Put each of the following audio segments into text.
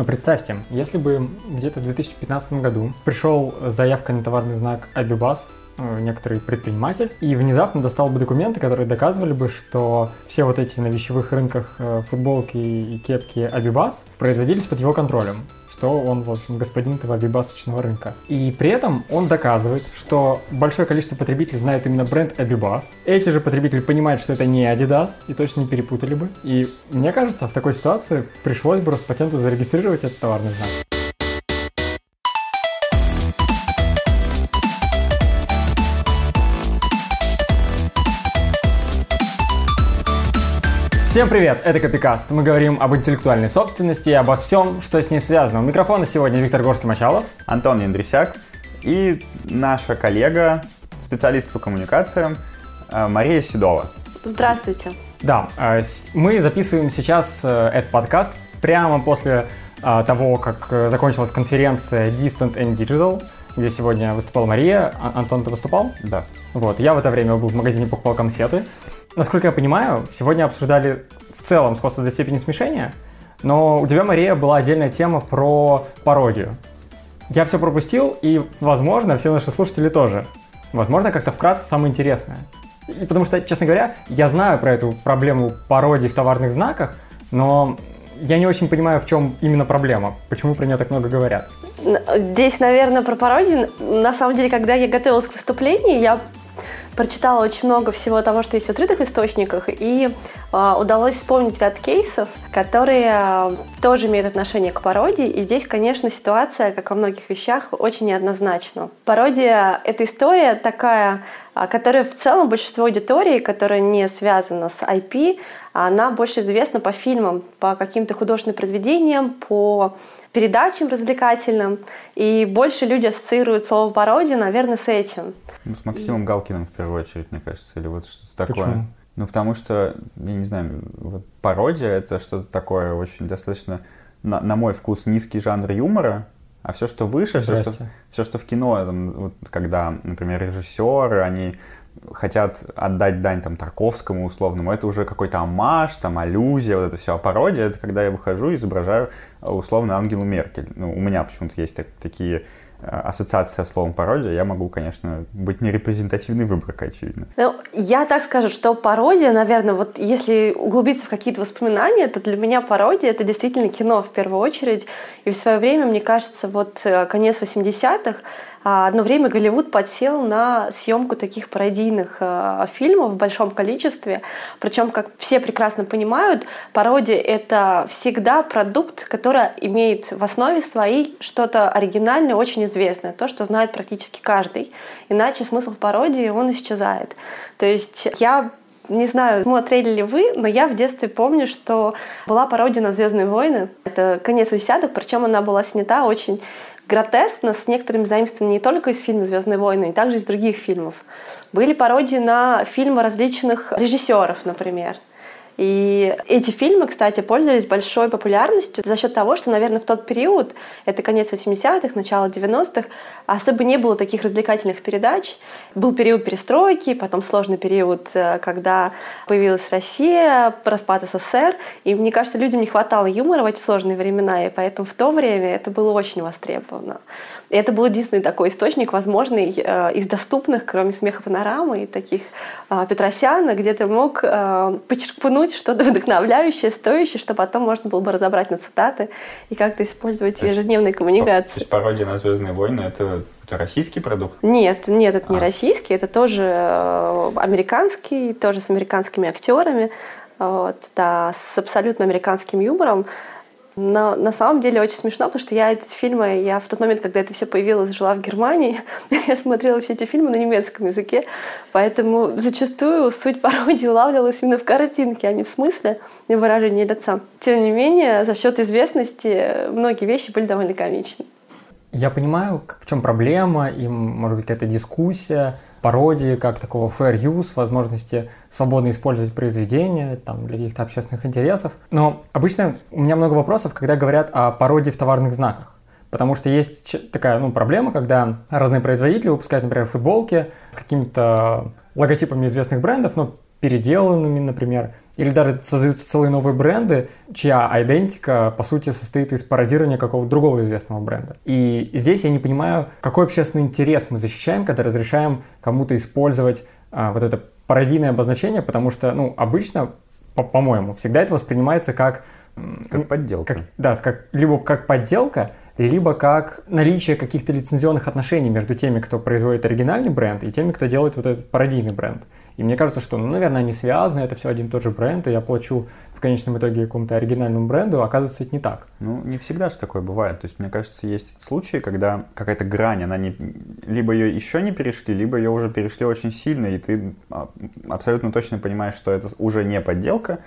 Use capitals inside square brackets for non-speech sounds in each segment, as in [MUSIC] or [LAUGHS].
Но представьте, если бы где-то в 2015 году пришел заявка на товарный знак Абибас Э, некоторый предприниматель, и внезапно достал бы документы, которые доказывали бы, что все вот эти на вещевых рынках э, футболки и кепки Абибас производились под его контролем что он, в общем, господин этого абибасочного рынка. И при этом он доказывает, что большое количество потребителей знают именно бренд Abibas. Эти же потребители понимают, что это не Adidas, и точно не перепутали бы. И мне кажется, в такой ситуации пришлось бы Роспатенту зарегистрировать этот товарный знак. Всем привет, это Копикаст. Мы говорим об интеллектуальной собственности и обо всем, что с ней связано. У микрофона сегодня Виктор Горский-Мачалов. Антон Яндрисяк и наша коллега, специалист по коммуникациям э, Мария Седова. Здравствуйте. Да, э, мы записываем сейчас э, этот подкаст прямо после того, как закончилась конференция Distant and Digital, где сегодня выступала Мария. А, Антон, ты выступал? Да. Вот, я в это время был в магазине, покупал конфеты. Насколько я понимаю, сегодня обсуждали в целом сходство до степени смешения, но у тебя, Мария, была отдельная тема про пародию. Я все пропустил, и, возможно, все наши слушатели тоже. Возможно, как-то вкратце самое интересное. И потому что, честно говоря, я знаю про эту проблему пародий в товарных знаках, но я не очень понимаю, в чем именно проблема, почему про нее так много говорят. Здесь, наверное, про пародии. На самом деле, когда я готовилась к выступлению, я прочитала очень много всего того, что есть в открытых источниках, и э, удалось вспомнить ряд кейсов, которые э, тоже имеют отношение к пародии. И здесь, конечно, ситуация, как во многих вещах, очень неоднозначна. Пародия — это история такая, э, которая в целом большинство аудитории, которая не связана с IP, она больше известна по фильмам, по каким-то художественным произведениям, по передачам развлекательным, и больше люди ассоциируют слово пародия, наверное, с этим. Ну, с Максимом и... Галкиным в первую очередь, мне кажется, или вот что-то такое. Почему? Ну, потому что, я не знаю, вот пародия — это что-то такое очень достаточно, на, на мой вкус, низкий жанр юмора, а все, что выше, все что, все, что в кино, там, вот, когда, например, режиссеры, они хотят отдать дань там Тарковскому условному, это уже какой-то амаш, там аллюзия, вот это все. А пародия это когда я выхожу и изображаю э, условно Ангелу Меркель. Ну, у меня почему-то есть так, такие э, ассоциации со словом пародия, я могу, конечно, быть нерепрезентативной выборкой, очевидно. Ну, я так скажу, что пародия, наверное, вот если углубиться в какие-то воспоминания, то для меня пародия — это действительно кино в первую очередь. И в свое время, мне кажется, вот э, конец 80-х, а одно время Голливуд подсел на съемку таких пародийных э, фильмов в большом количестве. Причем, как все прекрасно понимают, пародия — это всегда продукт, который имеет в основе своей что-то оригинальное, очень известное, то, что знает практически каждый. Иначе смысл пародии, он исчезает. То есть я не знаю, смотрели ли вы, но я в детстве помню, что была пародия на Звездные войны. Это конец 80-х, причем она была снята очень гротескно, с некоторыми заимствованиями не только из фильма «Звездные войны», и также из других фильмов. Были пародии на фильмы различных режиссеров, например. И эти фильмы, кстати, пользовались большой популярностью за счет того, что, наверное, в тот период, это конец 80-х, начало 90-х, особо не было таких развлекательных передач. Был период перестройки, потом сложный период, э, когда появилась Россия, распад СССР. И мне кажется, людям не хватало юмора в эти сложные времена, и поэтому в то время это было очень востребовано. И это был единственный такой источник, возможный э, из доступных, кроме смеха панорамы и таких э, Петросяна, где ты мог э, почерпнуть что-то вдохновляющее, стоящее, что потом можно было бы разобрать на цитаты и как-то использовать в ежедневной коммуникации. То есть пародия на «Звездные войны» — это это российский продукт? Нет, нет, это а. не российский, это тоже э, американский, тоже с американскими актерами, вот, да, с абсолютно американским юмором. Но на самом деле очень смешно, потому что я эти фильмы, я в тот момент, когда это все появилось, жила в Германии, [LAUGHS] я смотрела все эти фильмы на немецком языке, поэтому зачастую суть пародии улавливалась именно в картинке, а не в смысле и выражении лица. Тем не менее, за счет известности многие вещи были довольно комичны. Я понимаю, в чем проблема, и, может быть, какая-то дискуссия, пародии, как такого fair use, возможности свободно использовать произведения там, для каких-то общественных интересов. Но обычно у меня много вопросов, когда говорят о пародии в товарных знаках. Потому что есть такая ну, проблема, когда разные производители выпускают, например, футболки с какими-то логотипами известных брендов, ну, переделанными, например, Или даже создаются целые новые бренды, чья идентика, по сути, состоит из пародирования какого-то другого известного бренда. И здесь я не понимаю, какой общественный интерес мы защищаем, когда разрешаем кому-то использовать а, вот это пародийное обозначение, потому что, ну, обычно, по-моему, всегда это воспринимается как... Как подделка. Как, да, как, либо как подделка, либо как наличие каких-то лицензионных отношений между теми, кто производит оригинальный бренд, и теми, кто делает вот этот пародийный бренд. И мне кажется, что, ну, наверное, они связаны, это все один и тот же бренд, и я плачу в конечном итоге какому-то оригинальному бренду, а оказывается, это не так. Ну, не всегда же такое бывает. То есть, мне кажется, есть случаи, когда какая-то грань, она не... Либо ее еще не перешли, либо ее уже перешли очень сильно, и ты а, абсолютно точно понимаешь, что это уже не подделка,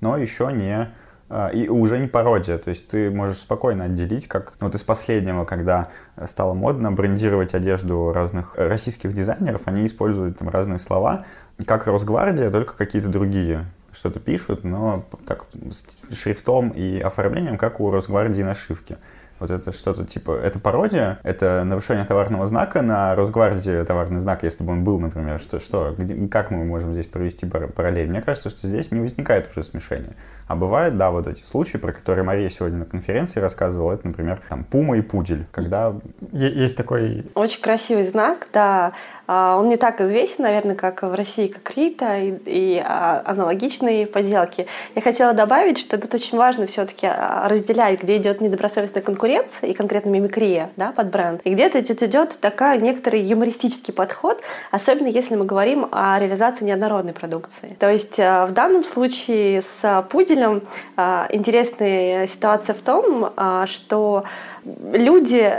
но еще не а, и уже не пародия, то есть ты можешь спокойно отделить, как вот из последнего, когда стало модно брендировать одежду разных российских дизайнеров, они используют там разные слова, как Росгвардия, только какие-то другие что-то пишут, но так с шрифтом и оформлением, как у Росгвардии нашивки. Вот это что-то типа, это пародия, это нарушение товарного знака на Росгвардии товарный знак, если бы он был, например, что, что где, как мы можем здесь провести параллель? Мне кажется, что здесь не возникает уже смешения. А бывает, да, вот эти случаи, про которые Мария сегодня на конференции рассказывала, это, например, там, пума и пудель, когда... Есть такой... Очень красивый знак, да, он не так известен, наверное, как в России, как Рита и, и а, аналогичные поделки. Я хотела добавить, что тут очень важно все-таки а, разделять, где идет недобросовестная конкуренция и конкретно мимикрия да, под бренд, и где-то идет такая некоторый юмористический подход, особенно если мы говорим о реализации неоднородной продукции. То есть в данном случае с пуделем интересная ситуация в том, что люди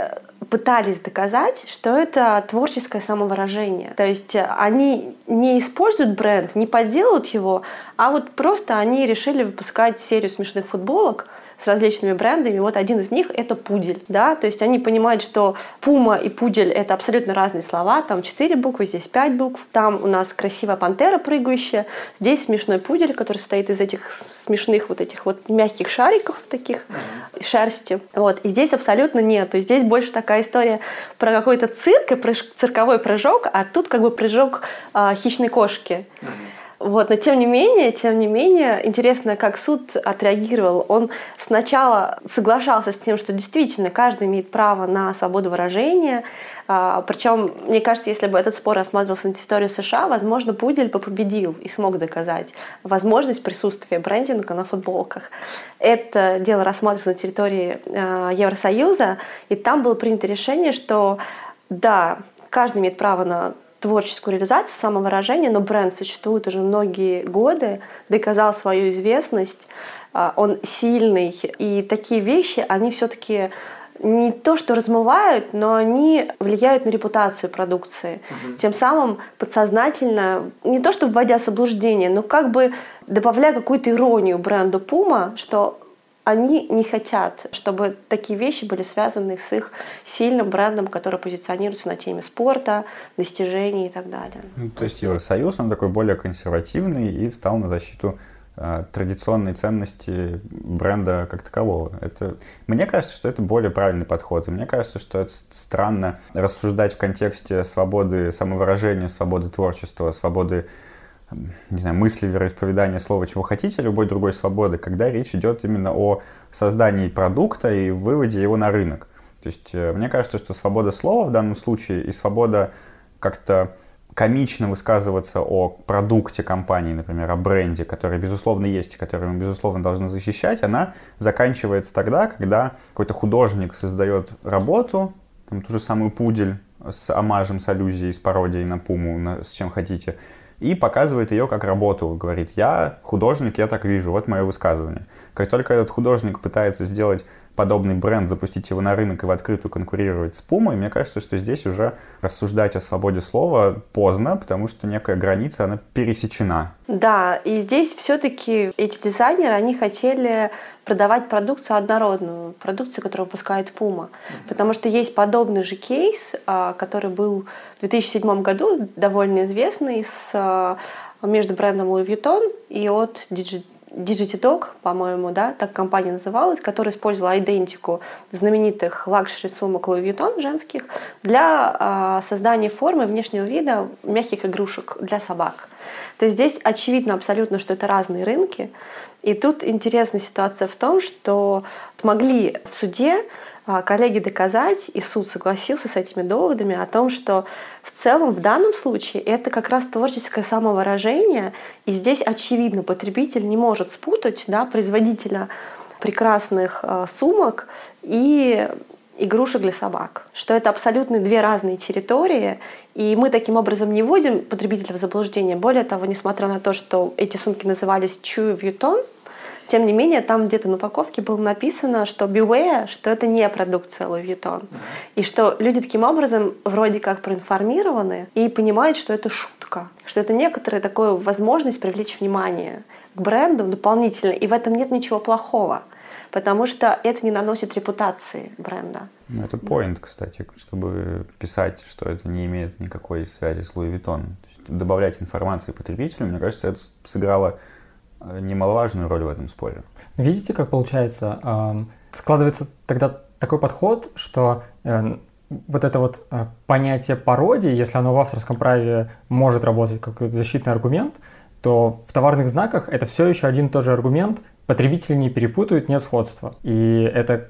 пытались доказать, что это творческое самовыражение. То есть они не используют бренд, не подделывают его, а вот просто они решили выпускать серию смешных футболок, с различными брендами. Вот один из них это пудель, да, то есть они понимают, что пума и пудель это абсолютно разные слова, там четыре буквы, здесь пять букв, там у нас красивая пантера прыгающая, здесь смешной пудель, который состоит из этих смешных вот этих вот мягких шариков таких шерсти, вот, и здесь абсолютно нет, то есть здесь больше такая история про какой-то цирк и цирковой прыжок, а тут как бы прыжок э, хищной кошки. Mm-hmm. Вот, но тем не менее, тем не менее, интересно, как суд отреагировал. Он сначала соглашался с тем, что действительно каждый имеет право на свободу выражения. А, Причем, мне кажется, если бы этот спор рассматривался на территории США, возможно, Пудель бы победил и смог доказать возможность присутствия брендинга на футболках. Это дело рассматривалось на территории а, Евросоюза, и там было принято решение, что да, каждый имеет право на творческую реализацию, самовыражение, но бренд существует уже многие годы, доказал свою известность, а, он сильный, и такие вещи, они все-таки не то что размывают, но они влияют на репутацию продукции. Угу. Тем самым подсознательно, не то что вводя заблуждение, но как бы добавляя какую-то иронию бренду Puma, что они не хотят, чтобы такие вещи были связаны с их сильным брендом, который позиционируется на теме спорта, достижений и так далее. Ну, то есть Евросоюз, он такой более консервативный и встал на защиту э, традиционной ценности бренда как такового. Это, мне кажется, что это более правильный подход. И мне кажется, что это странно рассуждать в контексте свободы самовыражения, свободы творчества, свободы не знаю, мысли, вероисповедания, слова, чего хотите, любой другой свободы, когда речь идет именно о создании продукта и выводе его на рынок. То есть э, мне кажется, что свобода слова в данном случае и свобода как-то комично высказываться о продукте компании, например, о бренде, который, безусловно, есть и который мы, безусловно, должны защищать, она заканчивается тогда, когда какой-то художник создает работу, там, ту же самую пудель с омажем, с аллюзией, с пародией на пуму, на, с чем хотите, и показывает ее как работу. Говорит, я художник, я так вижу, вот мое высказывание. Как только этот художник пытается сделать подобный бренд, запустить его на рынок и в открытую конкурировать с Пумой, мне кажется, что здесь уже рассуждать о свободе слова поздно, потому что некая граница, она пересечена. Да, и здесь все-таки эти дизайнеры, они хотели продавать продукцию однородную, продукцию, которую выпускает Puma. Потому что есть подобный же кейс, а, который был в 2007 году довольно известный с а, между брендом Louis Vuitton и Haute Diggity Dog, по-моему, да, так компания называлась, которая использовала айдентику знаменитых luxury сумок Louis Vuitton женских для э, создания формы внешнего вида мягких игрушек для собак. То есть здесь очевидно абсолютно, что это разные рынки. И тут интересная ситуация в том, что смогли в суде коллеги доказать, и суд согласился с этими доводами о том, что в целом в данном случае это как раз творческое самовыражение, и здесь очевидно потребитель не может спутать да, производителя прекрасных э, сумок и игрушек для собак, что это абсолютно две разные территории, и мы таким образом не вводим потребителя в заблуждение. Более того, несмотря на то, что эти сумки назывались Chewy Vuitton, тем не менее, там где-то на упаковке было написано, что beware, что это не продукция Louis Vuitton. И что люди таким образом вроде как проинформированы и понимают, что это шутка, что это некоторая такая возможность привлечь внимание к бренду дополнительно, и в этом нет ничего плохого потому что это не наносит репутации бренда. Ну, это point, кстати, чтобы писать, что это не имеет никакой связи с Louis Vuitton. добавлять информации потребителю, мне кажется, это сыграло немаловажную роль в этом споре. Видите, как получается? Складывается тогда такой подход, что э, вот это вот э, понятие пародии, если оно в авторском праве может работать как защитный аргумент, то в товарных знаках это все еще один и тот же аргумент. Потребители не перепутают, нет сходства. И это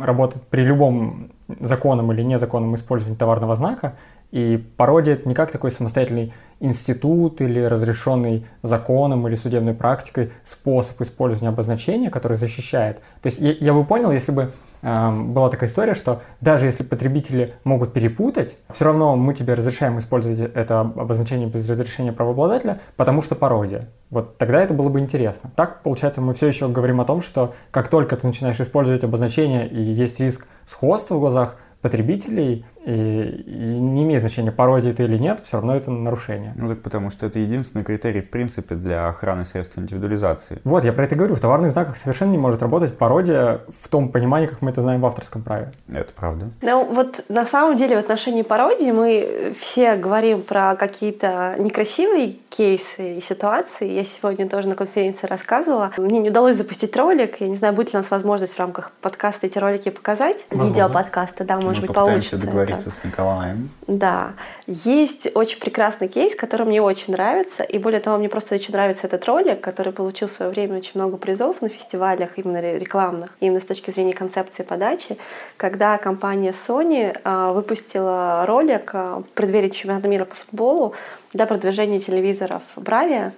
работает при любом законном или незаконном использовании товарного знака. И пародия — это не как такой самостоятельный институт или разрешенный законом или судебной практикой способ использования обозначения, который защищает. То есть я, я бы понял, если бы э, была такая история, что даже если потребители могут перепутать, все равно мы тебе разрешаем использовать это обозначение без разрешения правообладателя, потому что пародия. Вот тогда это было бы интересно. Так, получается, мы все еще говорим о том, что как только ты начинаешь использовать обозначение и есть риск сходства в глазах потребителей, и, и не имеет значения, пародия это или нет, все равно это нарушение. Ну так потому что это единственный критерий, в принципе, для охраны средств индивидуализации. Вот, я про это говорю. В товарных знаках совершенно не может работать пародия в том понимании, как мы это знаем в авторском праве. Это правда. Ну вот на самом деле в отношении пародии мы все говорим про какие-то некрасивые кейсы и ситуации. Я сегодня тоже на конференции рассказывала. Мне не удалось запустить ролик. Я не знаю, будет ли у нас возможность в рамках подкаста эти ролики показать. Возможно. Видеоподкаста, да, может мы быть, получится. договориться это. с Николаем. Да. Есть очень прекрасный кейс, который мне очень нравится. И более того, мне просто очень нравится этот ролик, который получил в свое время очень много призов на фестивалях, именно рекламных, именно с точки зрения концепции подачи, когда компания Sony а, выпустила ролик а, в преддверии чемпионата мира по футболу для продвижения телевизоров Бравия.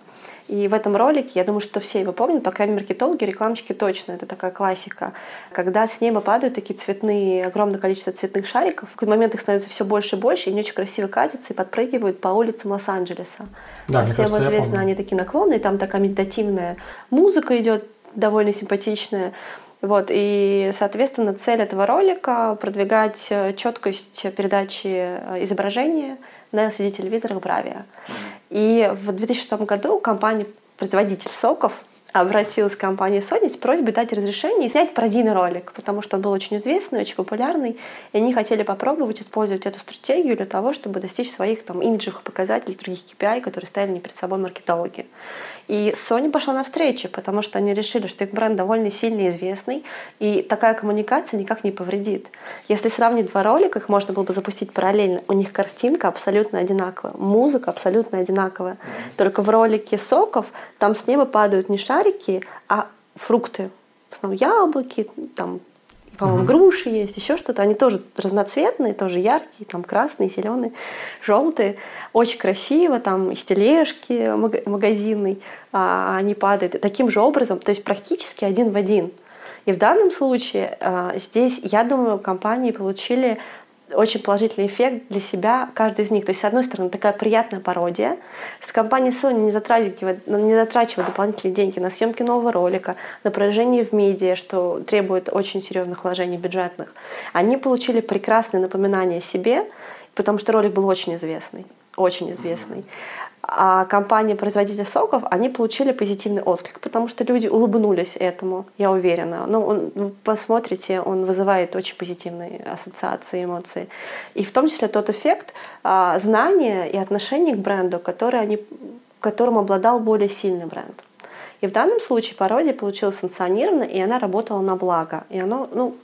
И в этом ролике, я думаю, что все его помнят, по крайней мере, маркетологи, рекламщики точно, это такая классика. Когда с неба падают такие цветные, огромное количество цветных шариков, в какой момент их становится все больше и больше, и они очень красиво катятся и подпрыгивают по улицам Лос-Анджелеса. Да, Всем кажется, известно, они такие наклонные, там такая медитативная музыка идет, довольно симпатичная. Вот, и, соответственно, цель этого ролика — продвигать э, четкость передачи э, изображения — на LCD-телевизорах Bravia. И в 2006 году компания-производитель соков обратилась к компании Sony с просьбой дать разрешение и снять пародийный ролик, потому что он был очень известный, очень популярный, и они хотели попробовать использовать эту стратегию для того, чтобы достичь своих там, имиджевых показателей, других KPI, которые ставили перед собой маркетологи. И Sony пошла навстречу, потому что они решили, что их бренд довольно сильно известный, и такая коммуникация никак не повредит. Если сравнить два ролика, их можно было бы запустить параллельно. У них картинка абсолютно одинаковая, музыка абсолютно одинаковая. Только в ролике «Соков» там с неба падают не шарики, а фрукты. В основном яблоки, там по-моему, угу. груши есть, еще что-то. Они тоже разноцветные, тоже яркие, там красные, зеленые, желтые. Очень красиво, там из тележки магазинной а, они падают. Таким же образом, то есть практически один в один. И в данном случае а, здесь, я думаю, компании получили очень положительный эффект для себя каждый из них. То есть, с одной стороны, такая приятная пародия. С компанией Sony не затрачивая, не затрачивая дополнительные деньги на съемки нового ролика, на продвижение в медиа, что требует очень серьезных вложений бюджетных. Они получили прекрасное напоминание себе, потому что ролик был очень известный очень известный. А компания-производитель соков, они получили позитивный отклик, потому что люди улыбнулись этому, я уверена. Ну, он, вы посмотрите, он вызывает очень позитивные ассоциации, эмоции. И в том числе тот эффект а, знания и отношений к бренду, который они, которым обладал более сильный бренд. И в данном случае пародия получилась санкционирована, и она работала на благо. И оно, ну,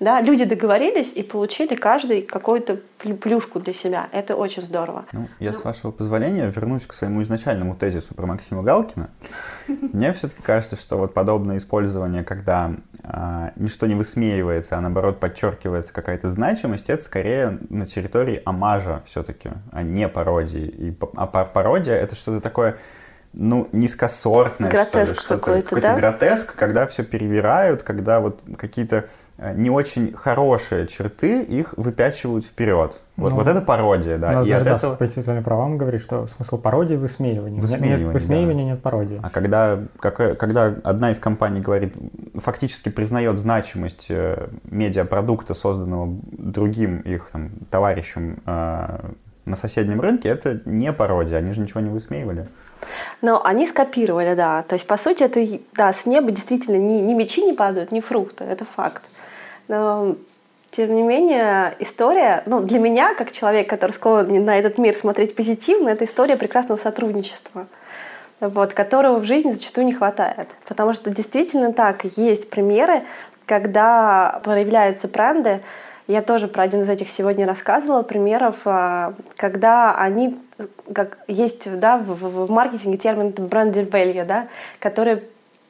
Да? Люди договорились и получили каждый какую-то плюшку для себя. Это очень здорово. Ну, я, с вашего позволения, вернусь к своему изначальному тезису про Максима Галкина. [LAUGHS] Мне все-таки кажется, что вот подобное использование, когда а, ничто не высмеивается, а наоборот подчеркивается какая-то значимость, это скорее на территории амажа все-таки, а не пародии. И, а пародия — это что-то такое ну, низкосортное, гротеск что ли, какой-то, какой-то да? гротеск, когда все перевирают, когда вот какие-то не очень хорошие черты их выпячивают вперед. Вот, ну, вот это пародия, да. У нас и даже, от этого... по интеллектуальным правам говорит, что смысл пародии – высмеивание. Высмеивание, нет высмеивания, да. нет пародии. А когда, как, когда одна из компаний говорит, фактически признает значимость э, медиапродукта, созданного другим их там, товарищем э, на соседнем рынке, это не пародия, они же ничего не высмеивали. Но они скопировали, да. То есть, по сути, это, да, с неба действительно ни, ни мечи не падают, ни фрукты, это факт. Но, тем не менее, история, ну, для меня, как человек, который склонен на этот мир смотреть позитивно, это история прекрасного сотрудничества вот, которого в жизни зачастую не хватает. Потому что действительно так, есть примеры, когда проявляются бренды, я тоже про один из этих сегодня рассказывала примеров, а, когда они, как есть да, в, в маркетинге термин бренд value, да, который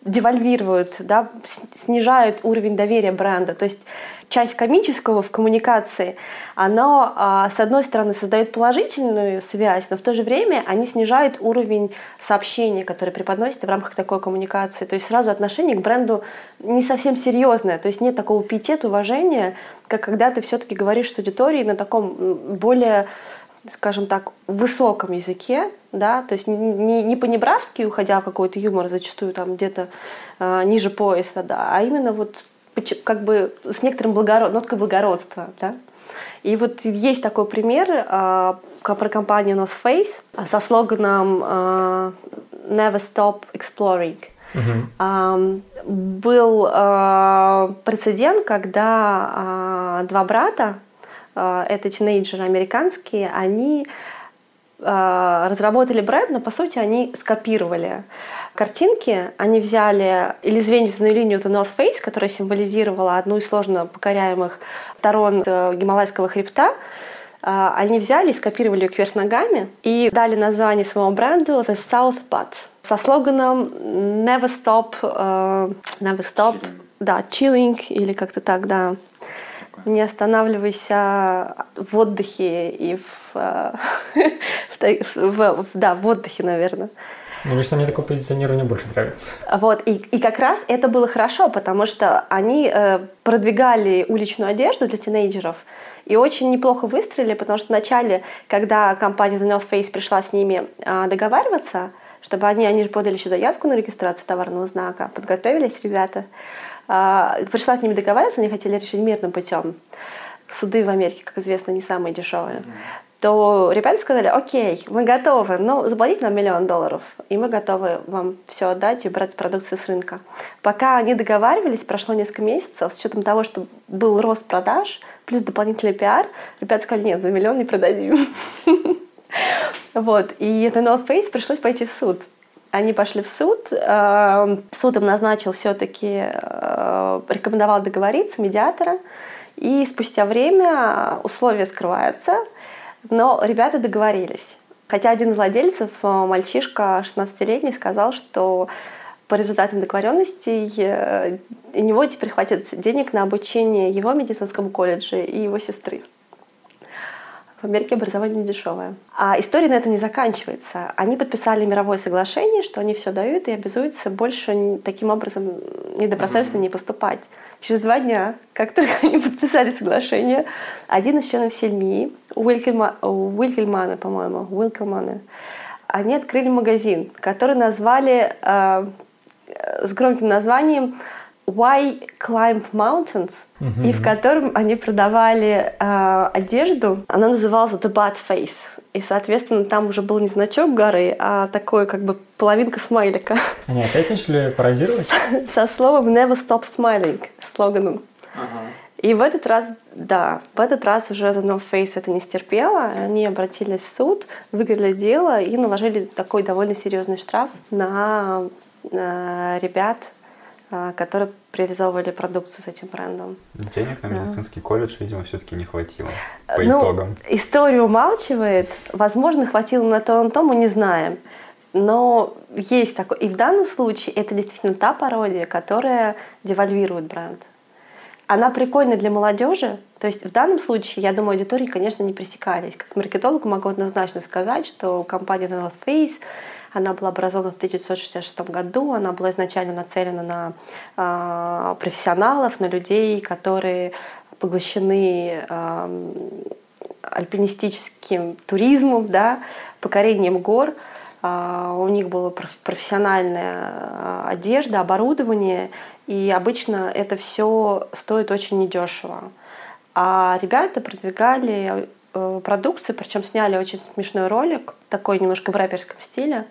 девальвируют, да, снижают уровень доверия бренда. То есть часть комического в коммуникации, оно, а, с одной стороны, создает положительную связь, но в то же время они снижают уровень сообщения, которое преподносится в рамках такой коммуникации. То есть сразу отношение к бренду не совсем серьезное, то есть нет такого пиетета, уважения, как когда ты все-таки говоришь с аудиторией на таком более скажем так, высоком языке, да, то есть не, не по-небравски, уходя в какой-то юмор, зачастую там где-то э, ниже пояса, да, а именно вот как бы с некоторым благород, ноткой благородства, да. И вот есть такой пример э, про компанию North Face со слоганом э, Never Stop Exploring. Uh-huh. Uh, был uh, прецедент, когда uh, два брата, это тинейджеры американские, они разработали бренд, но по сути они скопировали картинки. Они взяли или звеньевую линию The North Face, которая символизировала одну из сложно покоряемых сторон э, Гималайского хребта, они взяли и скопировали ее кверх ногами и дали название своему бренду The South Butt со слоганом Never Stop, uh, Never Stop, chilling. да, Chilling или как-то так, да. Не останавливайся в отдыхе и в, э, [LAUGHS] в, да, в отдыхе, наверное. Ну, лично мне такое позиционирование больше нравится. Вот, и, и как раз это было хорошо, потому что они э, продвигали уличную одежду для тинейджеров, и очень неплохо выстрелили, потому что вначале, когда компания The North Face пришла с ними э, договариваться, чтобы они, они же подали еще заявку на регистрацию товарного знака, подготовились ребята, пришла с ними договариваться, они хотели решить мирным путем. Суды в Америке, как известно, не самые дешевые. То ребята сказали, окей, мы готовы, но заплатите нам миллион долларов, и мы готовы вам все отдать и брать продукцию с рынка. Пока они договаривались, прошло несколько месяцев, с учетом того, что был рост продаж, плюс дополнительный пиар, ребята сказали, нет, за миллион не продадим. [LAUGHS] Вот. И это North Face пришлось пойти в суд. Они пошли в суд. Эм, суд им назначил все-таки, э, рекомендовал договориться, медиатора. И спустя время условия скрываются, но ребята договорились. Хотя один из владельцев, э, мальчишка 16-летний, сказал, что по результатам договоренностей э, у него теперь хватит денег на обучение его медицинскому колледже и его сестры. В Америке образование дешевое. А история на этом не заканчивается. Они подписали мировое соглашение, что они все дают и обязуются больше таким образом недобросовестно не поступать. Через два дня, как только [LAUGHS] они подписали соглашение, один из членов семьи, Уилкельмана, по-моему, Уилкельмана, они открыли магазин, который назвали э, с громким названием Why Climb Mountains, mm-hmm. и в котором они продавали э, одежду. Она называлась The Bad Face. И, соответственно, там уже был не значок горы, а такой как бы половинка смайлика. Они опять начали пародировать? Со словом Never Stop Smiling, слоганом. И в этот раз, да, в этот раз уже The North Face это не стерпела. Они обратились в суд, выиграли дело и наложили такой довольно серьезный штраф на, на ребят, которые реализовывали продукцию с этим брендом. Денег на медицинский колледж, видимо, все-таки не хватило по ну, итогам. Историю умалчивает. Возможно, хватило на то, на то, мы не знаем. Но есть такое. И в данном случае это действительно та пародия, которая девальвирует бренд. Она прикольна для молодежи. То есть в данном случае, я думаю, аудитории, конечно, не пресекались. Как маркетолог могу однозначно сказать, что компания North Face она была образована в 1966 году, она была изначально нацелена на э, профессионалов, на людей, которые поглощены альпинистическим туризмом, да, покорением гор. Э, у них была профессиональная одежда, оборудование, и обычно это все стоит очень недешево. А ребята продвигали э, продукцию, причем сняли очень смешной ролик, такой немножко в рэперском стиле,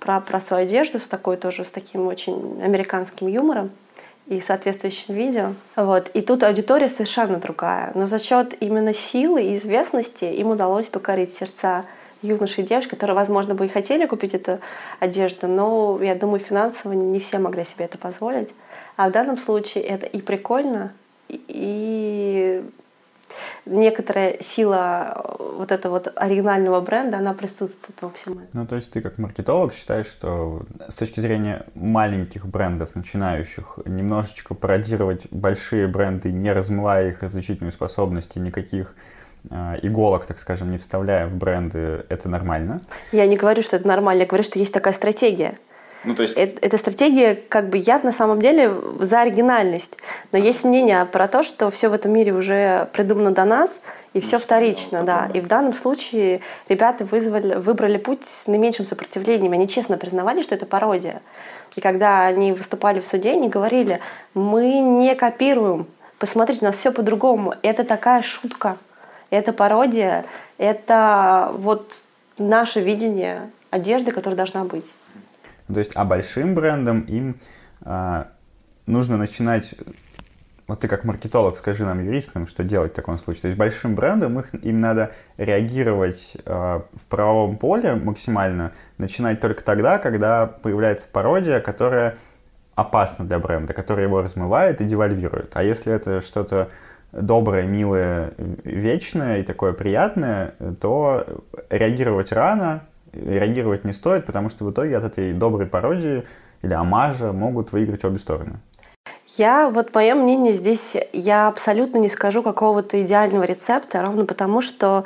про, про свою одежду с такой тоже, с таким очень американским юмором и соответствующим видео. Вот. И тут аудитория совершенно другая. Но за счет именно силы и известности им удалось покорить сердца юношей и девушек, которые, возможно, бы и хотели купить эту одежду, но, я думаю, финансово не все могли себе это позволить. А в данном случае это и прикольно, и некоторая сила э, вот этого вот оригинального бренда, она присутствует во всем этом. Ну, то есть ты как маркетолог считаешь, что с точки зрения маленьких брендов, начинающих, немножечко пародировать большие бренды, не размывая их различительную способность и никаких э, иголок, так скажем, не вставляя в бренды, это нормально? Я не говорю, что это нормально, я говорю, что есть такая стратегия. Ну, то есть... это, эта стратегия, как бы я на самом деле за оригинальность. Но есть мнение про то, что все в этом мире уже придумано до нас, и все вторично, да. И в данном случае ребята вызвали, выбрали путь с наименьшим сопротивлением. Они честно признавали, что это пародия. И когда они выступали в суде, они говорили, мы не копируем, посмотрите, у нас все по-другому. Это такая шутка, это пародия, это вот наше видение одежды, которая должна быть. То есть, а большим брендам им а, нужно начинать вот ты как маркетолог скажи нам, юристам, что делать в таком случае. То есть большим брендам их, им надо реагировать э, в правовом поле максимально, начинать только тогда, когда появляется пародия, которая опасна для бренда, которая его размывает и девальвирует. А если это что-то доброе, милое, вечное и такое приятное, то реагировать рано, реагировать не стоит, потому что в итоге от этой доброй пародии или оммажа могут выиграть обе стороны. Я, вот мое мнение здесь, я абсолютно не скажу какого-то идеального рецепта, ровно потому что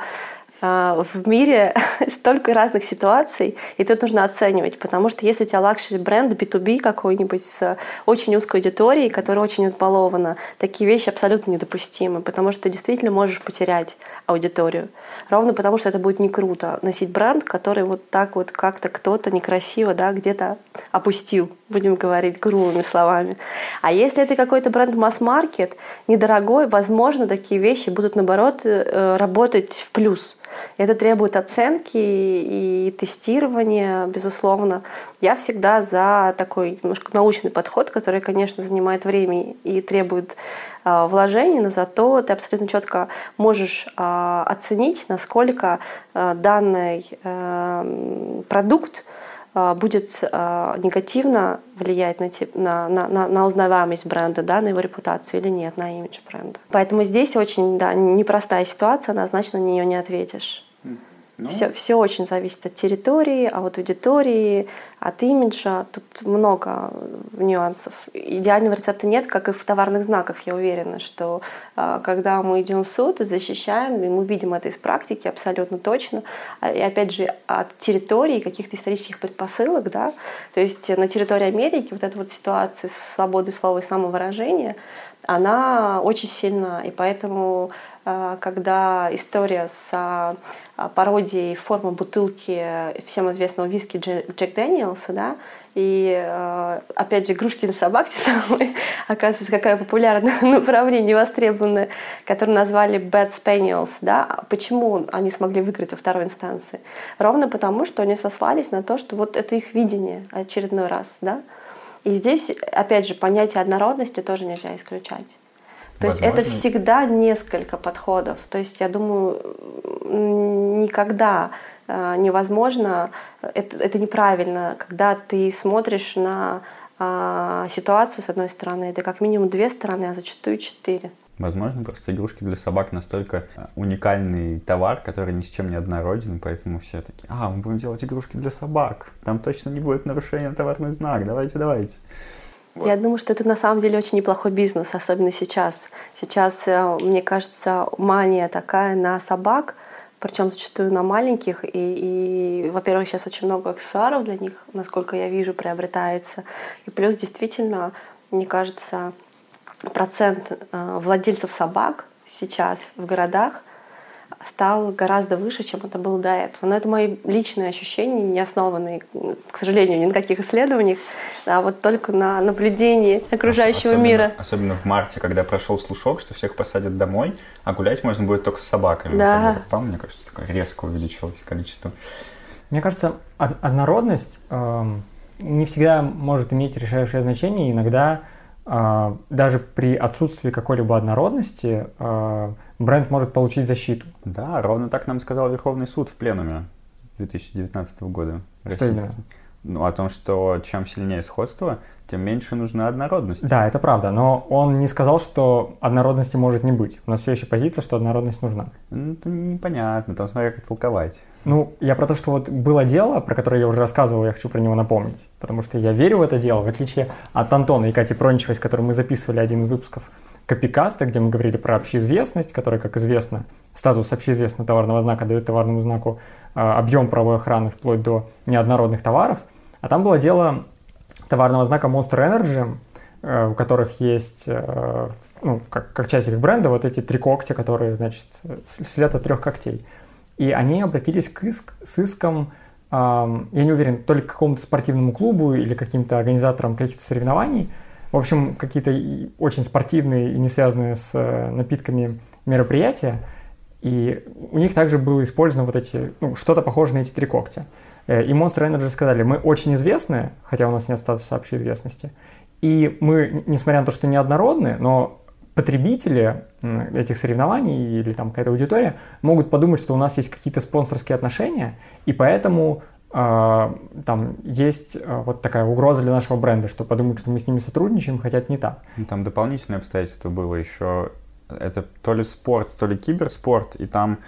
в мире [LAUGHS] столько разных ситуаций, и тут нужно оценивать, потому что если у тебя luxury бренд B2B какой-нибудь с очень узкой аудиторией, которая очень избалована, такие вещи абсолютно недопустимы, потому что ты действительно можешь потерять аудиторию. Ровно потому что это будет не круто носить бренд, который вот так вот как-то кто-то некрасиво да, где-то опустил, будем говорить грубыми словами. А если это какой-то бренд масс-маркет, недорогой, возможно, такие вещи будут, наоборот, э, работать в плюс – это требует оценки и тестирования, безусловно. Я всегда за такой немножко научный подход, который, конечно, занимает время и требует э, вложений, но зато ты абсолютно четко можешь э, оценить, насколько э, данный э, продукт будет э, негативно влиять на, на, на, на узнаваемость бренда, да, на его репутацию или нет, на имидж бренда. Поэтому здесь очень да, непростая ситуация, однозначно на нее не ответишь. Ну. Все, все очень зависит от территории, а от аудитории, от имиджа. Тут много нюансов. Идеального рецепта нет, как и в товарных знаках. Я уверена, что э, когда мы идем в суд и защищаем, и мы видим это из практики абсолютно точно. А, и опять же, от территории, каких-то исторических предпосылок, да. То есть на территории Америки вот эта вот ситуация с свободой слова и самовыражения, она очень сильна. И поэтому Э, когда история с э, пародией формы бутылки всем известного виски Джек Дэниелса, да, и э, опять же игрушки для собак те самые, [LAUGHS] оказывается, какая популярное [LAUGHS] направление, востребованное, которое назвали Bad Spaniels, да, почему они смогли выиграть во второй инстанции? Ровно потому, что они сослались на то, что вот это их видение очередной раз, да, и здесь, опять же, понятие однородности тоже нельзя исключать. То Возможно. есть это всегда несколько подходов. То есть я думаю, никогда э, невозможно, это, это неправильно, когда ты смотришь на ситуацию, с одной стороны, это как минимум две стороны, а зачастую четыре. Возможно, просто игрушки для собак настолько а, уникальный товар, который ни с чем не однороден, поэтому все такие, а, мы будем делать игрушки для собак, там точно не будет нарушения товарный знак, давайте, давайте. Вот. Я думаю, что это на самом деле очень неплохой бизнес, особенно сейчас. Сейчас, э, мне кажется, мания такая на собак, причем зачастую на маленьких. И, и во-первых, сейчас очень много аксессуаров для них, насколько я вижу, приобретается. И плюс действительно, мне кажется, процент э, владельцев собак сейчас в городах стал гораздо выше, чем это было до этого. Но это мои личные ощущения, не основанные, к сожалению, ни на каких исследованиях, а вот только на наблюдении окружающего особенно, мира. Особенно в марте, когда прошел слушок, что всех посадят домой, а гулять можно будет только с собаками. Да. Например, мне кажется, такое резко увеличилось количество. Мне кажется, однородность э, не всегда может иметь решающее значение. Иногда э, даже при отсутствии какой-либо однородности э, бренд может получить защиту. Да, ровно так нам сказал Верховный суд в пленуме 2019 года. Что именно? Ну, о том, что чем сильнее сходство, тем меньше нужна однородность. Да, это правда, но он не сказал, что однородности может не быть. У нас все еще позиция, что однородность нужна. Ну, это непонятно, там смотря как толковать. Ну, я про то, что вот было дело, про которое я уже рассказывал, я хочу про него напомнить. Потому что я верю в это дело, в отличие от Антона и Кати Проничевой, с которой мы записывали один из выпусков копикаста, где мы говорили про общеизвестность, которая, как известно, статус общеизвестного товарного знака дает товарному знаку э, объем правовой охраны вплоть до неоднородных товаров. А там было дело товарного знака Monster Energy, э, у которых есть, э, ну, как, как часть их бренда, вот эти три когтя, которые, значит, след от трех когтей. И они обратились к иск, с иском, я не уверен, то ли к какому-то спортивному клубу или каким-то организаторам каких-то соревнований, в общем, какие-то очень спортивные и не связанные с э, напитками мероприятия. И у них также было использовано вот эти, ну, что-то похожее на эти три когтя. Э, и Monster Energy сказали, мы очень известны, хотя у нас нет статуса общей известности. И мы, несмотря на то, что неоднородны, но потребители этих соревнований или там какая-то аудитория могут подумать, что у нас есть какие-то спонсорские отношения, и поэтому там есть э, вот такая угроза для нашего бренда, что подумают, что мы с ними сотрудничаем, хотя это не так. Ну, там дополнительное обстоятельство было еще, это то ли спорт, то ли киберспорт, и там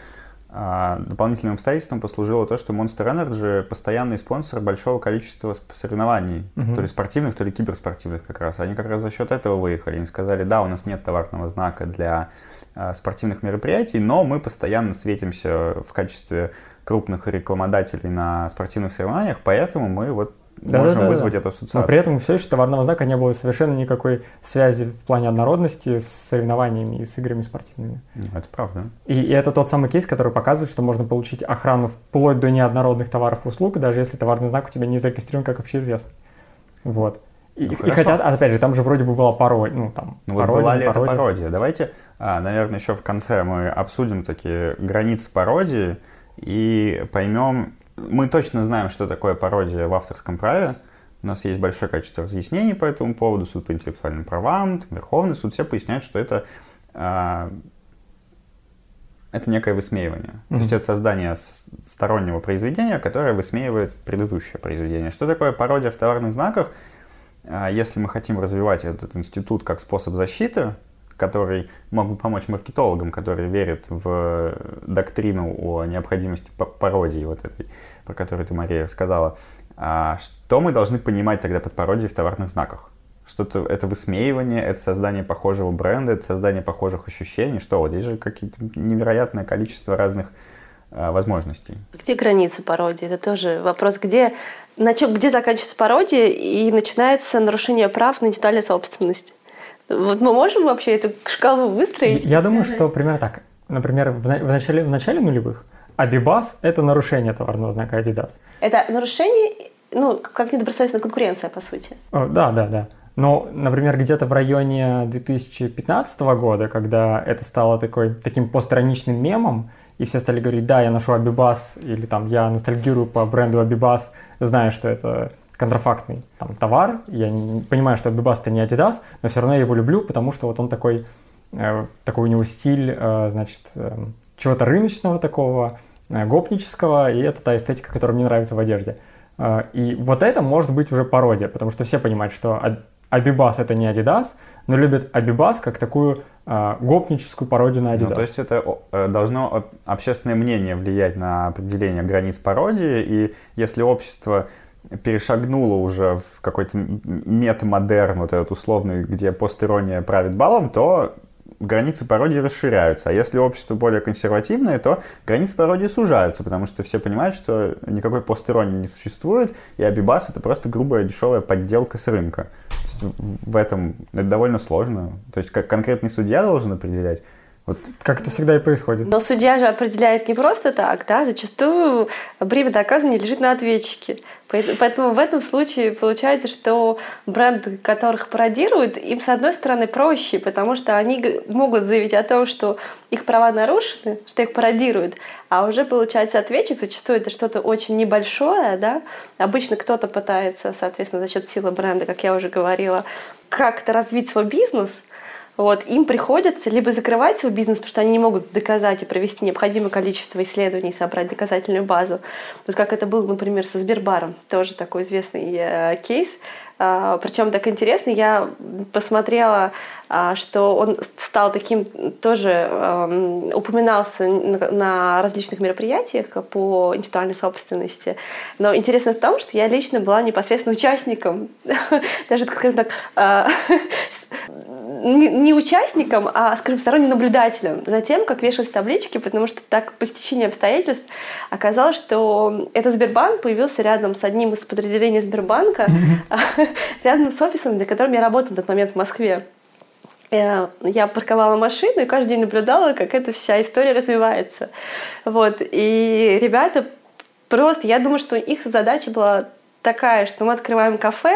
а, дополнительным обстоятельством послужило то, что Monster Energy постоянный спонсор большого количества соревнований, uh-huh. то ли спортивных, то ли киберспортивных как раз. Они как раз за счет этого выехали. Они сказали, да, у нас нет товарного знака для а, спортивных мероприятий, но мы постоянно светимся в качестве крупных рекламодателей на спортивных соревнованиях, поэтому мы вот да, можем да, да, вызвать да. эту ассоциацию. Но при этом все еще товарного знака не было совершенно никакой связи в плане однородности с соревнованиями и с играми спортивными. Это правда. И, и это тот самый кейс, который показывает, что можно получить охрану вплоть до неоднородных товаров и услуг, даже если товарный знак у тебя не зарегистрирован как общеизвестный. Вот. И, ну, и хотя, опять же, там же вроде бы была пародия, ну там ну, пародия, вот была ли пародия. это пародия? Давайте, а, наверное, еще в конце мы обсудим такие границы пародии и поймем, мы точно знаем, что такое пародия в авторском праве. У нас есть большое количество разъяснений по этому поводу. Суд по интеллектуальным правам, Верховный суд, все поясняют, что это, э, это некое высмеивание. Mm-hmm. То есть это создание стороннего произведения, которое высмеивает предыдущее произведение. Что такое пародия в товарных знаках? Э, если мы хотим развивать этот институт как способ защиты, который мог бы помочь маркетологам, которые верят в доктрину о необходимости пародии вот этой, про которую ты, Мария, рассказала. А что мы должны понимать тогда под пародией в товарных знаках? Что-то это высмеивание, это создание похожего бренда, это создание похожих ощущений. Что вот здесь же какие-то невероятное количество разных а, возможностей. Где границы пародии? Это тоже вопрос, где, на чем, где заканчивается пародия и начинается нарушение прав на интеллектуальную собственность. Вот мы можем вообще эту шкалу выстроить? Я думаю, что примерно так. Например, в, в, начале, в начале нулевых Абибас – это нарушение товарного знака Adidas. Это нарушение, ну, как недобросовестная конкуренция, по сути. О, да, да, да. Но, например, где-то в районе 2015 года, когда это стало такой, таким постраничным мемом, и все стали говорить, да, я ношу Абибас, или там я ностальгирую по бренду Абибас, зная, что это контрафактный там, товар. Я не, понимаю, что Бибас это не Adidas, но все равно я его люблю, потому что вот он такой, э, такой у него стиль, э, значит, э, чего-то рыночного такого, э, гопнического, и это та эстетика, которая мне нравится в одежде. Э, и вот это может быть уже пародия, потому что все понимают, что Абибас это не Adidas, но любят Абибас как такую э, гопническую пародию на Adidas. Ну, то есть это э, должно общественное мнение влиять на определение границ пародии, и если общество перешагнуло уже в какой-то метамодерн, вот этот условный, где постирония правит балом, то границы пародии расширяются. А если общество более консервативное, то границы пародии сужаются, потому что все понимают, что никакой постиронии не существует, и Абибас это просто грубая дешевая подделка с рынка. в этом это довольно сложно. То есть как конкретный судья должен определять, вот как это всегда и происходит. Но судья же определяет не просто так, да, зачастую бремя доказывания лежит на ответчике. Поэтому в этом случае получается, что бренды, которых пародируют, им с одной стороны проще, потому что они могут заявить о том, что их права нарушены, что их пародируют, а уже получается ответчик, зачастую это что-то очень небольшое, да, обычно кто-то пытается, соответственно, за счет силы бренда, как я уже говорила, как-то развить свой бизнес, вот, им приходится либо закрывать свой бизнес, потому что они не могут доказать и провести необходимое количество исследований, собрать доказательную базу. Вот как это было, например, со Сбербаром, тоже такой известный э, кейс. Э, причем так интересно, я посмотрела а, что он стал таким тоже эм, упоминался на различных мероприятиях по интеллектуальной собственности. Но интересно в том, что я лично была непосредственно участником, [LAUGHS] даже, скажем так, [LAUGHS] не участником, а, скажем, сторонним наблюдателем за тем, как вешались таблички, потому что так по стечению обстоятельств оказалось, что этот Сбербанк появился рядом с одним из подразделений Сбербанка, [LAUGHS] рядом с офисом, для которого я работала в тот момент в Москве. Э, я парковала машину и каждый день наблюдала, как эта вся история развивается. Вот. И ребята просто, я думаю, что их задача была такая, что мы открываем кафе,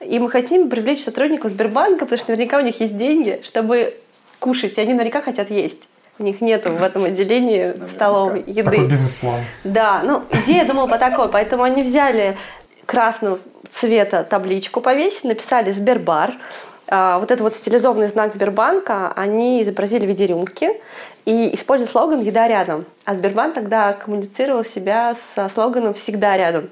и мы хотим привлечь сотрудников Сбербанка, потому что наверняка у них есть деньги, чтобы кушать, и они наверняка хотят есть. У них нет в этом отделении столовой еды. Такой бизнес-план. Да, ну идея, думала, по такой. Поэтому они взяли красного цвета табличку повесили, написали «Сбербар», а, вот этот вот стилизованный знак Сбербанка они изобразили в виде рюмки и используя слоган «Еда рядом». А Сбербанк тогда коммуницировал себя со слоганом «Всегда рядом».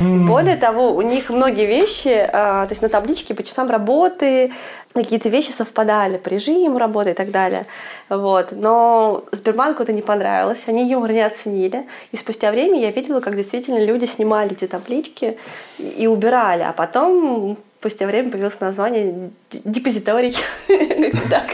Более того, у них многие вещи, а, то есть на табличке по часам работы, какие-то вещи совпадали по режиму работы и так далее. Вот. Но Сбербанку это не понравилось, они юмор не оценили. И спустя время я видела, как действительно люди снимали эти таблички и убирали. А потом спустя время появилось название депозиторий. [LAUGHS] Так.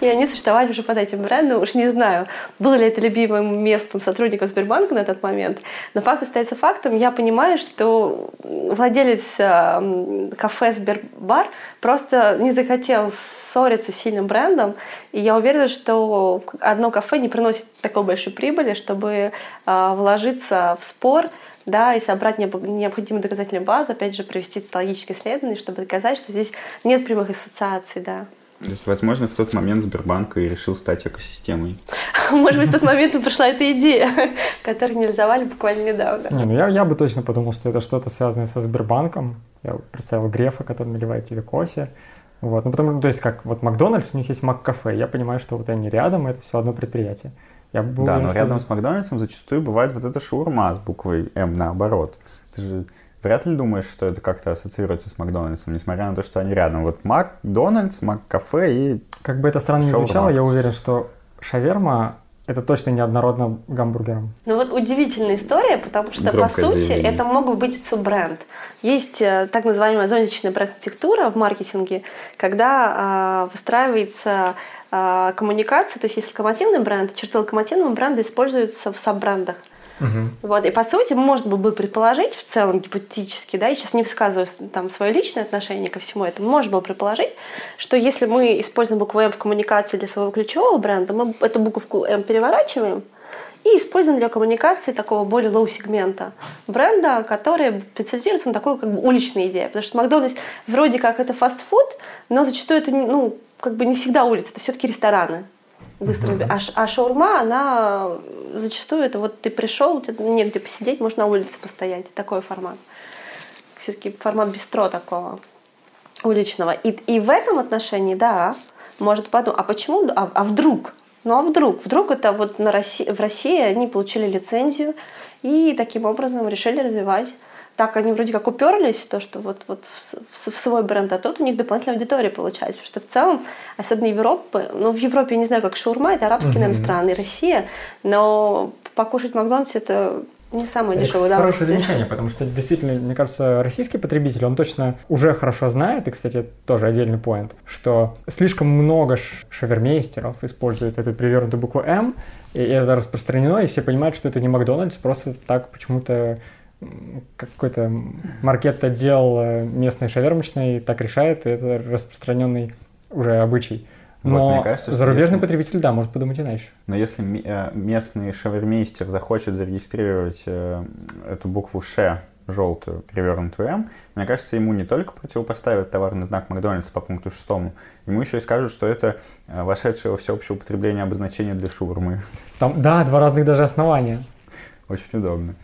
И они существовали уже под этим брендом. Уж не знаю, было ли это любимым местом сотрудников Сбербанка на тот момент. Но факт остается фактом. Я понимаю, что владелец э, кафе Сбербар просто не захотел ссориться с сильным брендом. И я уверена, что одно кафе не приносит такой большой прибыли, чтобы э, вложиться в спор да, и собрать необходимую доказательную базу, опять же, провести социологическое исследование, чтобы доказать, что здесь нет прямых ассоциаций, да. То есть, возможно, в тот момент Сбербанк и решил стать экосистемой. [LAUGHS] Может быть, в тот момент пришла эта идея, [LAUGHS] которую реализовали буквально недавно. Не, ну я, я бы точно подумал, что это что-то связанное со Сбербанком. Я представил Грефа, который наливает тебе кофе. Вот. Ну, потому, то есть, как вот Макдональдс, у них есть Мак-кафе. Я понимаю, что вот они рядом, это все одно предприятие. Я бы да, но сказать... рядом с Макдональдсом зачастую бывает вот эта шаурма с буквой М наоборот. Ты же вряд ли думаешь, что это как-то ассоциируется с Макдональдсом, несмотря на то, что они рядом. Вот Макдональдс, Мак-кафе и Как бы это странно ни звучало, я уверен, что шаверма это точно не однородно гамбургером. Ну вот удивительная история, потому что, Громкое по сути, заявление. это мог бы быть суббренд. Есть э, так называемая зонтичная архитектура в маркетинге, когда э, выстраивается э, коммуникация, то есть есть локомотивный бренд, черты локомотивного бренда используются в саббрендах. Угу. Вот, и по сути, можно было бы предположить в целом гипотетически, да, я сейчас не высказываю там свое личное отношение ко всему этому, можно было предположить, что если мы используем букву М в коммуникации для своего ключевого бренда, мы эту буковку М переворачиваем и используем для коммуникации такого более лоу-сегмента бренда, который специализируется на такой как бы уличной идее. Потому что Макдональдс вроде как это фастфуд, но зачастую это ну, как бы не всегда улица, это все-таки рестораны быстро. Mm-hmm. А, а шаурма, она зачастую это вот ты пришел, тебе негде посидеть, можно на улице постоять. Такой формат. Все-таки формат бистро такого уличного. И, и в этом отношении, да, может подумать, а почему, а, а вдруг? Ну а вдруг? Вдруг это вот на России, в России они получили лицензию и таким образом решили развивать так они вроде как уперлись то, что вот, вот в, в свой бренд, а тут у них дополнительная аудитория получается. Потому что в целом, особенно Европы, ну в Европе я не знаю, как шаурма, это арабские, mm-hmm. наверное, страны, Россия, но покушать в Макдональдсе это не самое дешевое удовольствие. Хорошее замечание, потому что действительно, мне кажется, российский потребитель, он точно уже хорошо знает, и, кстати, тоже отдельный поинт, что слишком много шавермейстеров используют эту перевернутую букву М, и это распространено, и все понимают, что это не Макдональдс, просто так почему-то какой-то маркет-отдел э, местной шавермочной так решает, и это распространенный уже обычай. Но вот, мне кажется, зарубежный если... потребитель, да, может подумать иначе. Но если э, местный шавермейстер захочет зарегистрировать э, эту букву «Ш», желтую, перевернутую «М», мне кажется, ему не только противопоставят товарный знак Макдональдса по пункту шестому, ему еще и скажут, что это вошедшее во всеобщее употребление обозначение для шурмы. Там, да, два разных даже основания. Очень удобно.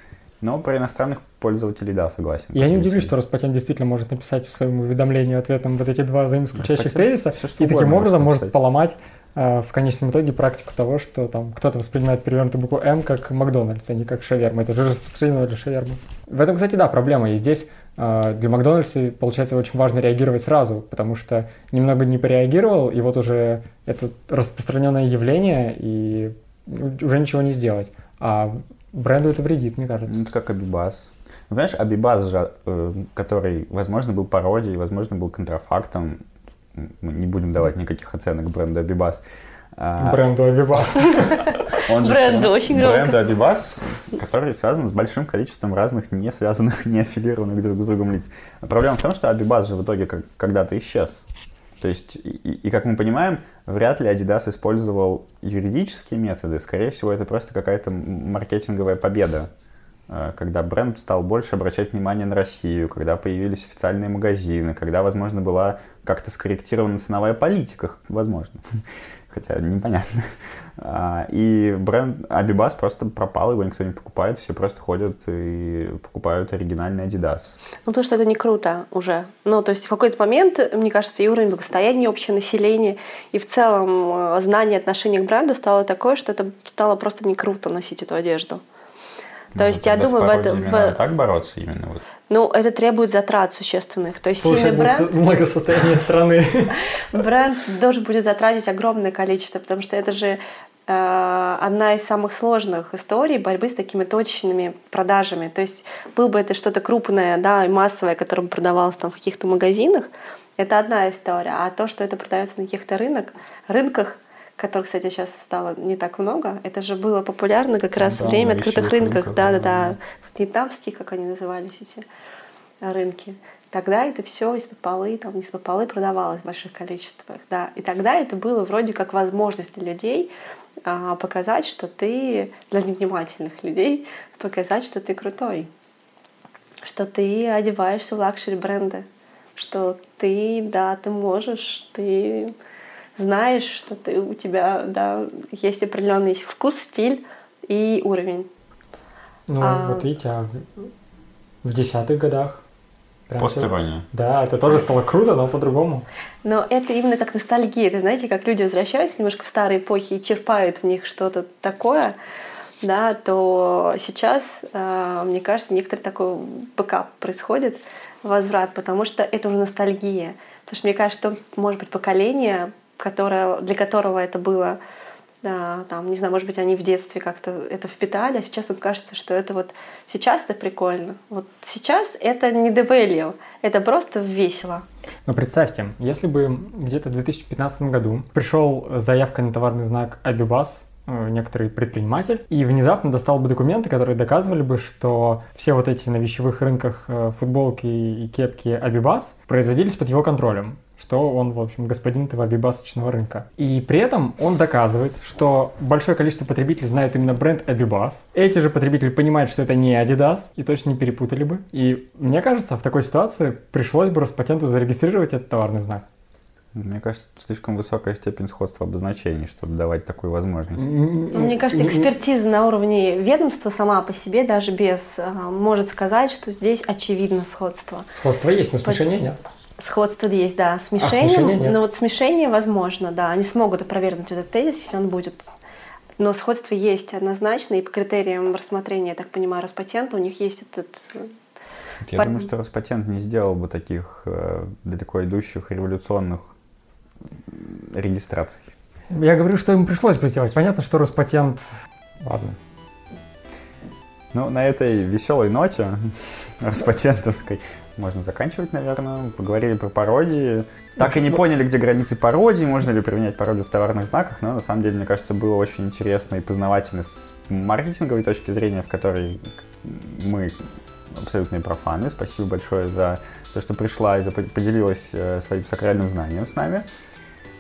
Но про иностранных пользователей, да, согласен. Я не удивлюсь, что Роспатент действительно может написать в своем уведомлении ответом вот эти два взаимоисключающих тезиса, все, что и таким образом может, может поломать э, в конечном итоге практику того, что там кто-то воспринимает перевернутую букву М как Макдональдс, а не как шаверма. Это же распространено для шавермы. В этом, кстати, да, проблема. И здесь э, для Макдональдса, получается, очень важно реагировать сразу, потому что немного не пореагировал, и вот уже это распространенное явление, и уже ничего не сделать. А Бренду это вредит, мне кажется. Ну, это как Абибас. Ну, понимаешь, Абибас же, э, который, возможно, был пародией, возможно, был контрафактом, мы не будем давать никаких оценок бренду Абибас. А, бренду Абибас. [LAUGHS] Он же бренду очень громко. Бренду Абибас, который связан с большим количеством разных не связанных, [LAUGHS] не аффилированных друг с другом лиц. Проблема в том, что Абибас же в итоге когда-то исчез. То есть, и, и как мы понимаем, вряд ли Adidas использовал юридические методы. Скорее всего, это просто какая-то маркетинговая победа, э, когда бренд стал больше обращать внимание на Россию, когда появились официальные магазины, когда, возможно, была как-то скорректирована ценовая политика, возможно [LAUGHS] хотя непонятно. [LAUGHS] А, и бренд Abibas просто пропал, его никто не покупает, все просто ходят и покупают оригинальный Adidas. Ну, потому что это не круто уже. Ну, то есть в какой-то момент, мне кажется, и уровень благосостояния общего населения, и в целом э, знание отношения к бренду стало такое, что это стало просто не круто носить эту одежду. То есть я думаю, в этом... В... Так бороться именно вот. Ну, это требует затрат существенных. То есть сильный бренд... благосостояние страны. [LAUGHS] Бренд должен будет затратить огромное количество, потому что это же э, одна из самых сложных историй борьбы с такими точечными продажами. То есть был бы это что-то крупное, да, и массовое, которое бы продавалось там в каких-то магазинах, это одна история. А то, что это продается на каких-то рынок, рынках, которых, кстати, сейчас стало не так много. Это же было популярно как раз да, время открытых рынков, да-да-да, вьетнамские, как они назывались эти рынки. Тогда это все из-под полы, там из-под полы продавалось в больших количествах, да. И тогда это было вроде как возможность для людей а, показать, что ты для невнимательных людей показать, что ты крутой, что ты одеваешься в luxury бренды, что ты, да, ты можешь, ты знаешь, что ты, у тебя да, есть определенный вкус, стиль и уровень. Ну, а... вот видите, а в, в десятых годах Постирония. Да, это тоже стало круто, но по-другому. Но это именно как ностальгия. Это знаете, как люди возвращаются немножко в старые эпохи и черпают в них что-то такое, да, то сейчас, э, мне кажется, некоторый такой бэкап происходит, возврат, потому что это уже ностальгия. Потому что мне кажется, что, может быть, поколение которое, для которого это было, да, там, не знаю, может быть, они в детстве как-то это впитали, а сейчас им кажется, что это вот сейчас это прикольно. Вот сейчас это не the это просто весело. Но представьте, если бы где-то в 2015 году пришел заявка на товарный знак Абибас, э, некоторый предприниматель, и внезапно достал бы документы, которые доказывали бы, что все вот эти на вещевых рынках э, футболки и кепки Абибас производились под его контролем что он, в общем, господин этого абибасочного рынка. И при этом он доказывает, что большое количество потребителей знают именно бренд Абибас. Эти же потребители понимают, что это не Adidas, и точно не перепутали бы. И мне кажется, в такой ситуации пришлось бы Роспатенту зарегистрировать этот товарный знак. Мне кажется, слишком высокая степень сходства обозначений, чтобы давать такую возможность. Ну, мне кажется, экспертиза на уровне ведомства сама по себе, даже без, а, может сказать, что здесь очевидно сходство. Сходство есть, но смешения нет. Сходство есть, да. Смешение, а, смешение но вот смешение возможно, да. Они смогут опровергнуть этот тезис, если он будет. Но сходство есть однозначно, и по критериям рассмотрения, я так понимаю, Роспатента у них есть этот я По... думаю, что Роспатент не сделал бы таких э, далеко идущих революционных регистраций. Я говорю, что ему пришлось бы сделать. Понятно, что Роспатент... Ладно. Ну, на этой веселой ноте [LAUGHS] Роспатентовской можно заканчивать, наверное. Поговорили про пародии. Так и не поняли, где границы пародии, можно ли применять пародию в товарных знаках, но на самом деле, мне кажется, было очень интересно и познавательно с маркетинговой точки зрения, в которой мы абсолютные профаны. Спасибо большое за то, что пришла и поделилась э, своим сакральным знанием с нами.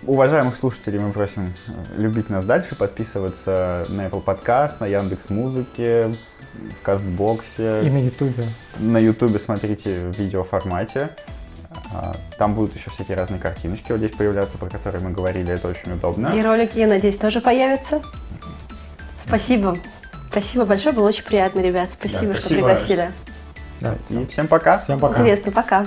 Уважаемых слушателей мы просим э, любить нас дальше, подписываться на Apple Podcast, на Яндекс Музыке, в Кастбоксе. И на Ютубе. На Ютубе смотрите в видеоформате. А, там будут еще всякие разные картиночки вот здесь появляться, про которые мы говорили, это очень удобно. И ролики, я надеюсь, тоже появятся. Спасибо. Спасибо большое, было очень приятно, ребят. Спасибо, да, спасибо. что пригласили. Да. И всем пока. Всем пока. Интересно, пока.